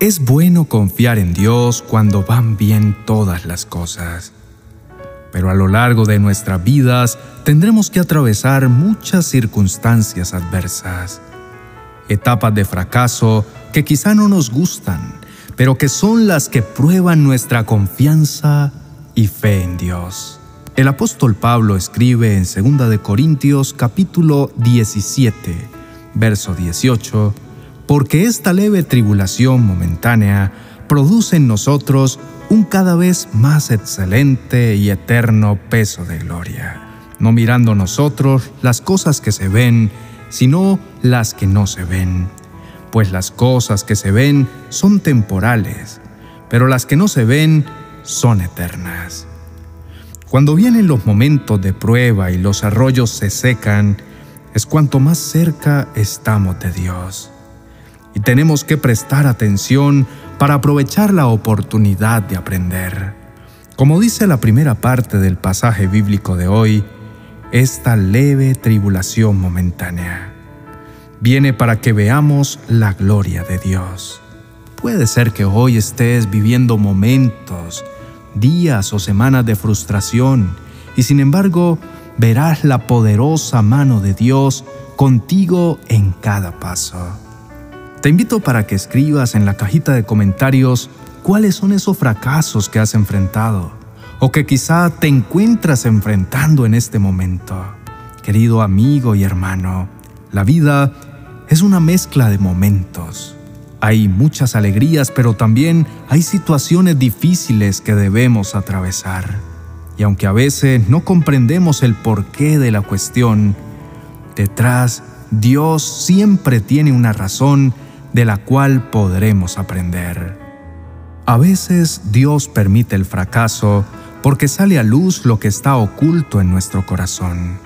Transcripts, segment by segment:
Es bueno confiar en Dios cuando van bien todas las cosas. Pero a lo largo de nuestras vidas tendremos que atravesar muchas circunstancias adversas, etapas de fracaso que quizá no nos gustan, pero que son las que prueban nuestra confianza y fe en Dios. El apóstol Pablo escribe en 2 de Corintios capítulo 17, verso 18, porque esta leve tribulación momentánea produce en nosotros un cada vez más excelente y eterno peso de gloria, no mirando nosotros las cosas que se ven, sino las que no se ven. Pues las cosas que se ven son temporales, pero las que no se ven son eternas. Cuando vienen los momentos de prueba y los arroyos se secan, es cuanto más cerca estamos de Dios. Y tenemos que prestar atención para aprovechar la oportunidad de aprender. Como dice la primera parte del pasaje bíblico de hoy, esta leve tribulación momentánea viene para que veamos la gloria de Dios. Puede ser que hoy estés viviendo momentos días o semanas de frustración, y sin embargo verás la poderosa mano de Dios contigo en cada paso. Te invito para que escribas en la cajita de comentarios cuáles son esos fracasos que has enfrentado o que quizá te encuentras enfrentando en este momento. Querido amigo y hermano, la vida es una mezcla de momentos hay muchas alegrías, pero también hay situaciones difíciles que debemos atravesar. Y aunque a veces no comprendemos el porqué de la cuestión, detrás Dios siempre tiene una razón de la cual podremos aprender. A veces Dios permite el fracaso porque sale a luz lo que está oculto en nuestro corazón,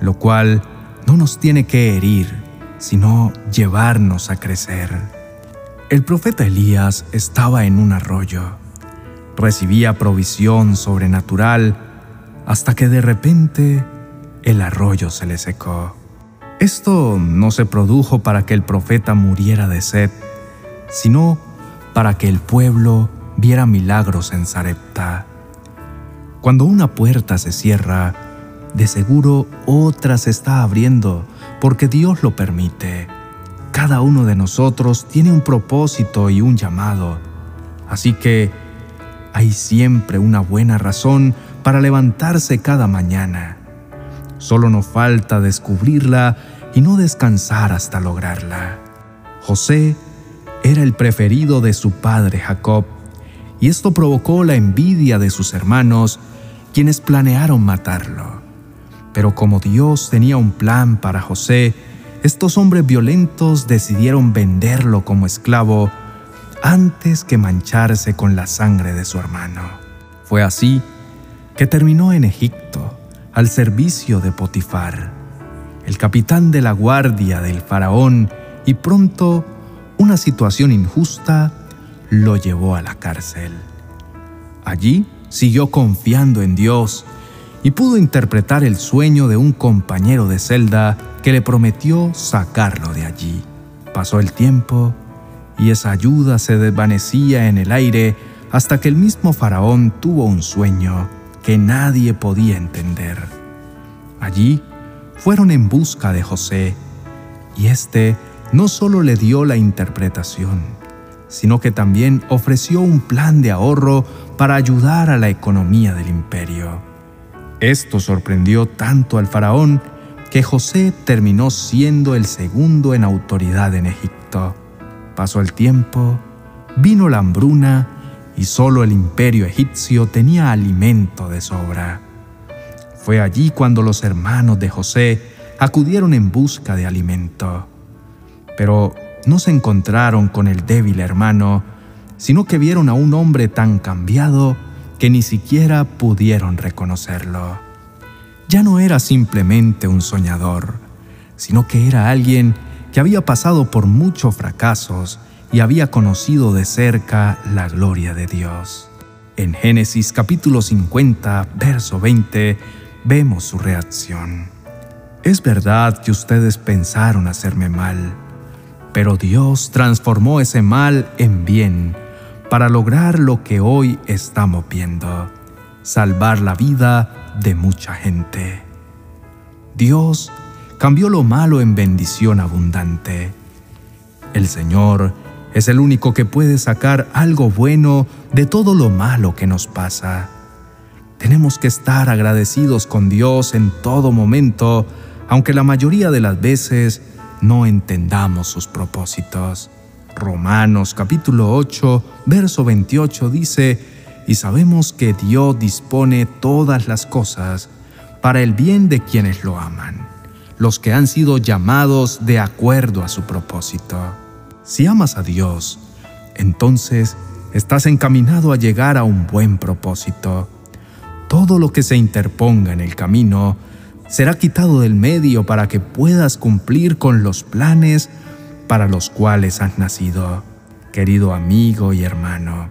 lo cual no nos tiene que herir, sino llevarnos a crecer. El profeta Elías estaba en un arroyo. Recibía provisión sobrenatural hasta que de repente el arroyo se le secó. Esto no se produjo para que el profeta muriera de sed, sino para que el pueblo viera milagros en Sarepta. Cuando una puerta se cierra, de seguro otra se está abriendo porque Dios lo permite. Cada uno de nosotros tiene un propósito y un llamado, así que hay siempre una buena razón para levantarse cada mañana. Solo nos falta descubrirla y no descansar hasta lograrla. José era el preferido de su padre Jacob, y esto provocó la envidia de sus hermanos, quienes planearon matarlo. Pero como Dios tenía un plan para José, estos hombres violentos decidieron venderlo como esclavo antes que mancharse con la sangre de su hermano. Fue así que terminó en Egipto, al servicio de Potifar, el capitán de la guardia del faraón, y pronto una situación injusta lo llevó a la cárcel. Allí siguió confiando en Dios y pudo interpretar el sueño de un compañero de celda que le prometió sacarlo de allí. Pasó el tiempo y esa ayuda se desvanecía en el aire hasta que el mismo faraón tuvo un sueño que nadie podía entender. Allí fueron en busca de José y éste no solo le dio la interpretación, sino que también ofreció un plan de ahorro para ayudar a la economía del imperio. Esto sorprendió tanto al faraón que José terminó siendo el segundo en autoridad en Egipto. Pasó el tiempo, vino la hambruna y solo el imperio egipcio tenía alimento de sobra. Fue allí cuando los hermanos de José acudieron en busca de alimento. Pero no se encontraron con el débil hermano, sino que vieron a un hombre tan cambiado que ni siquiera pudieron reconocerlo ya no era simplemente un soñador, sino que era alguien que había pasado por muchos fracasos y había conocido de cerca la gloria de Dios. En Génesis capítulo 50, verso 20, vemos su reacción. Es verdad que ustedes pensaron hacerme mal, Pero Dios transformó ese mal en bien para lograr lo que hoy estamos viendo, salvar la vida de mucha gente. Dios cambió lo malo en bendición abundante. El Señor es el único que puede sacar algo bueno de todo lo malo que nos pasa. Tenemos que estar agradecidos con Dios en todo momento, aunque la mayoría de las veces no entendamos sus propósitos. Romanos capítulo 8, verso 28 dice, y sabemos que Dios dispone todas las cosas para el bien de quienes lo aman, los que han sido llamados de acuerdo a su propósito. Si amas a Dios, entonces estás encaminado a llegar a un buen propósito. Todo lo que se interponga en el camino será quitado del medio para que puedas cumplir con los planes para los cuales has nacido, querido amigo y hermano.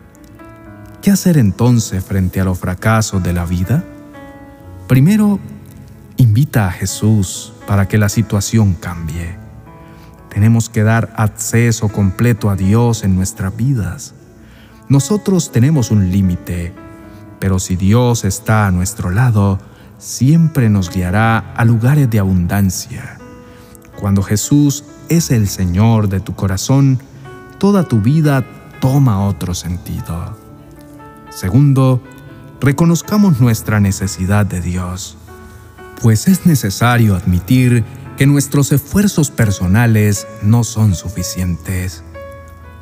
¿Qué hacer entonces frente a los fracasos de la vida? Primero, invita a Jesús para que la situación cambie. Tenemos que dar acceso completo a Dios en nuestras vidas. Nosotros tenemos un límite, pero si Dios está a nuestro lado, siempre nos guiará a lugares de abundancia. Cuando Jesús es el Señor de tu corazón, toda tu vida toma otro sentido. Segundo, reconozcamos nuestra necesidad de Dios, pues es necesario admitir que nuestros esfuerzos personales no son suficientes.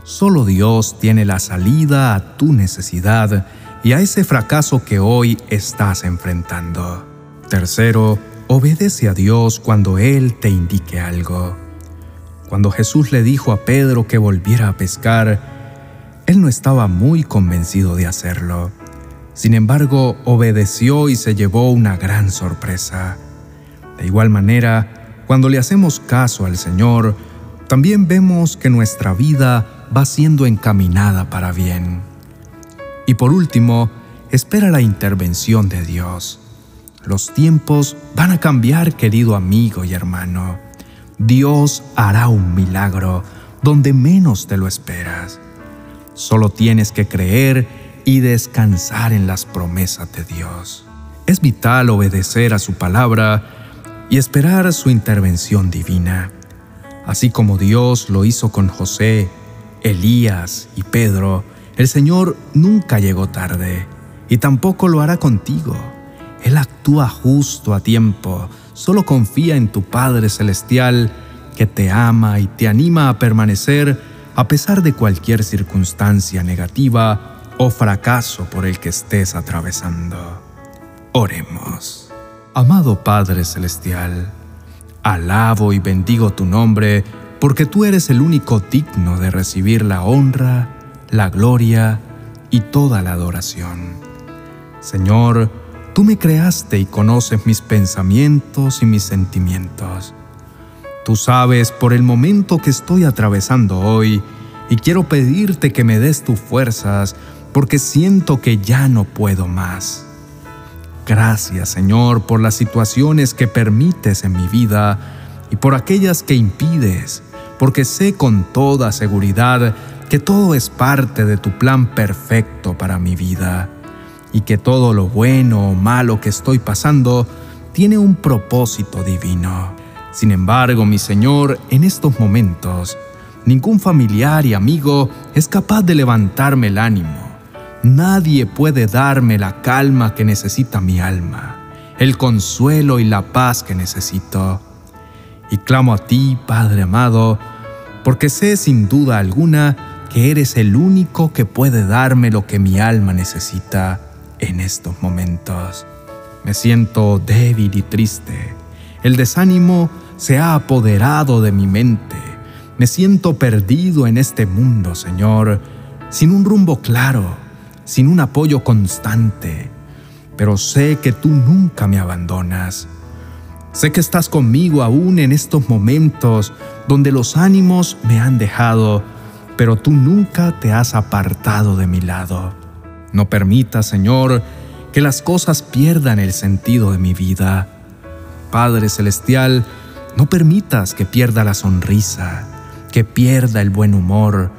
Solo Dios tiene la salida a tu necesidad y a ese fracaso que hoy estás enfrentando. Tercero, obedece a Dios cuando Él te indique algo. Cuando Jesús le dijo a Pedro que volviera a pescar, él no estaba muy convencido de hacerlo. Sin embargo, obedeció y se llevó una gran sorpresa. De igual manera, cuando le hacemos caso al Señor, también vemos que nuestra vida va siendo encaminada para bien. Y por último, espera la intervención de Dios. Los tiempos van a cambiar, querido amigo y hermano. Dios hará un milagro donde menos te lo esperas. Solo tienes que creer y descansar en las promesas de Dios. Es vital obedecer a su palabra y esperar su intervención divina. Así como Dios lo hizo con José, Elías y Pedro, el Señor nunca llegó tarde y tampoco lo hará contigo. Él actúa justo a tiempo, solo confía en tu Padre Celestial que te ama y te anima a permanecer a pesar de cualquier circunstancia negativa o fracaso por el que estés atravesando. Oremos. Amado Padre Celestial, alabo y bendigo tu nombre porque tú eres el único digno de recibir la honra, la gloria y toda la adoración. Señor, tú me creaste y conoces mis pensamientos y mis sentimientos. Tú sabes por el momento que estoy atravesando hoy y quiero pedirte que me des tus fuerzas porque siento que ya no puedo más. Gracias, Señor, por las situaciones que permites en mi vida y por aquellas que impides, porque sé con toda seguridad que todo es parte de tu plan perfecto para mi vida y que todo lo bueno o malo que estoy pasando tiene un propósito divino. Sin embargo, mi Señor, en estos momentos, ningún familiar y amigo es capaz de levantarme el ánimo Nadie puede darme la calma que necesita mi alma, el consuelo y la paz que necesito. Y clamo a ti, Padre amado, porque sé sin duda alguna que eres el único que puede darme lo que mi alma necesita en estos momentos. Me siento débil y triste. El desánimo se ha apoderado de mi mente. Me siento perdido en este mundo, Señor, sin un rumbo claro sin un apoyo constante, pero sé que tú nunca me abandonas. Sé que estás conmigo aún en estos momentos donde los ánimos me han dejado, pero tú nunca te has apartado de mi lado. No permita, Señor, que las cosas pierdan el sentido de mi vida. Padre Celestial, no permitas que pierda la sonrisa, que pierda el buen humor,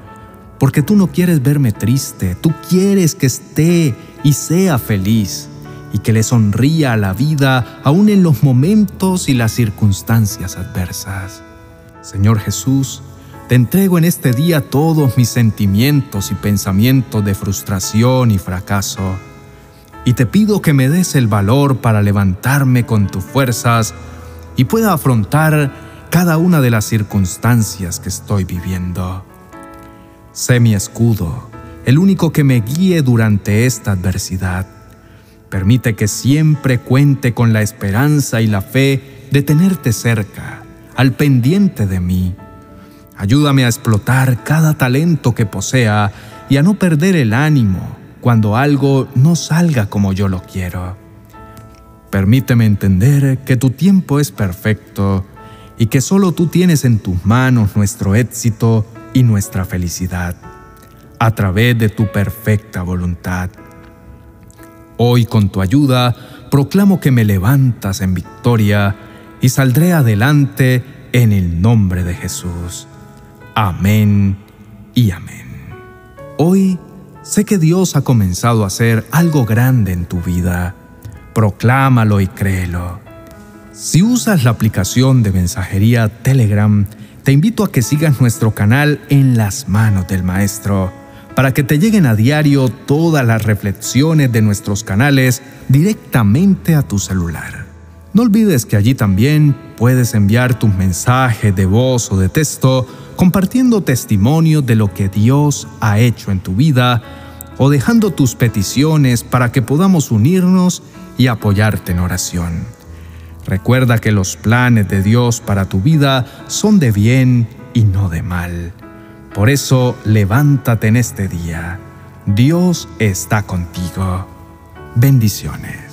porque tú no quieres verme triste, tú quieres que esté y sea feliz y que le sonría a la vida aún en los momentos y las circunstancias adversas. Señor Jesús, te entrego en este día todos mis sentimientos y pensamientos de frustración y fracaso, y te pido que me des el valor para levantarme con tus fuerzas y pueda afrontar cada una de las circunstancias que estoy viviendo. Sé mi escudo, el único que me guíe durante esta adversidad Permite que siempre cuente con la esperanza y la fe de tenerte cerca, al pendiente de mí. Ayúdame a explotar cada talento que posea y a no perder el ánimo cuando algo no salga como yo lo quiero. Permíteme entender que tu tiempo es perfecto y que solo tú tienes en tus manos nuestro éxito y nuestra felicidad, a través de tu perfecta voluntad. Hoy con tu ayuda proclamo que me levantas en victoria y saldré adelante en el nombre de Jesús. Amén y amén. Hoy sé que Dios ha comenzado a hacer algo grande en tu vida. Proclámalo y créelo. Si usas la aplicación de mensajería Telegram, te invito a que sigas nuestro canal en las manos del Maestro para que te lleguen a diario todas las reflexiones de nuestros canales directamente a tu celular. No olvides que allí también puedes enviar tus mensajes de voz o de texto compartiendo testimonios de lo que Dios ha hecho en tu vida o dejando tus peticiones para que podamos unirnos y apoyarte en oración. Recuerda que los planes de Dios para tu vida son de bien y no de mal. Por eso levántate en este día. Dios está contigo. Bendiciones.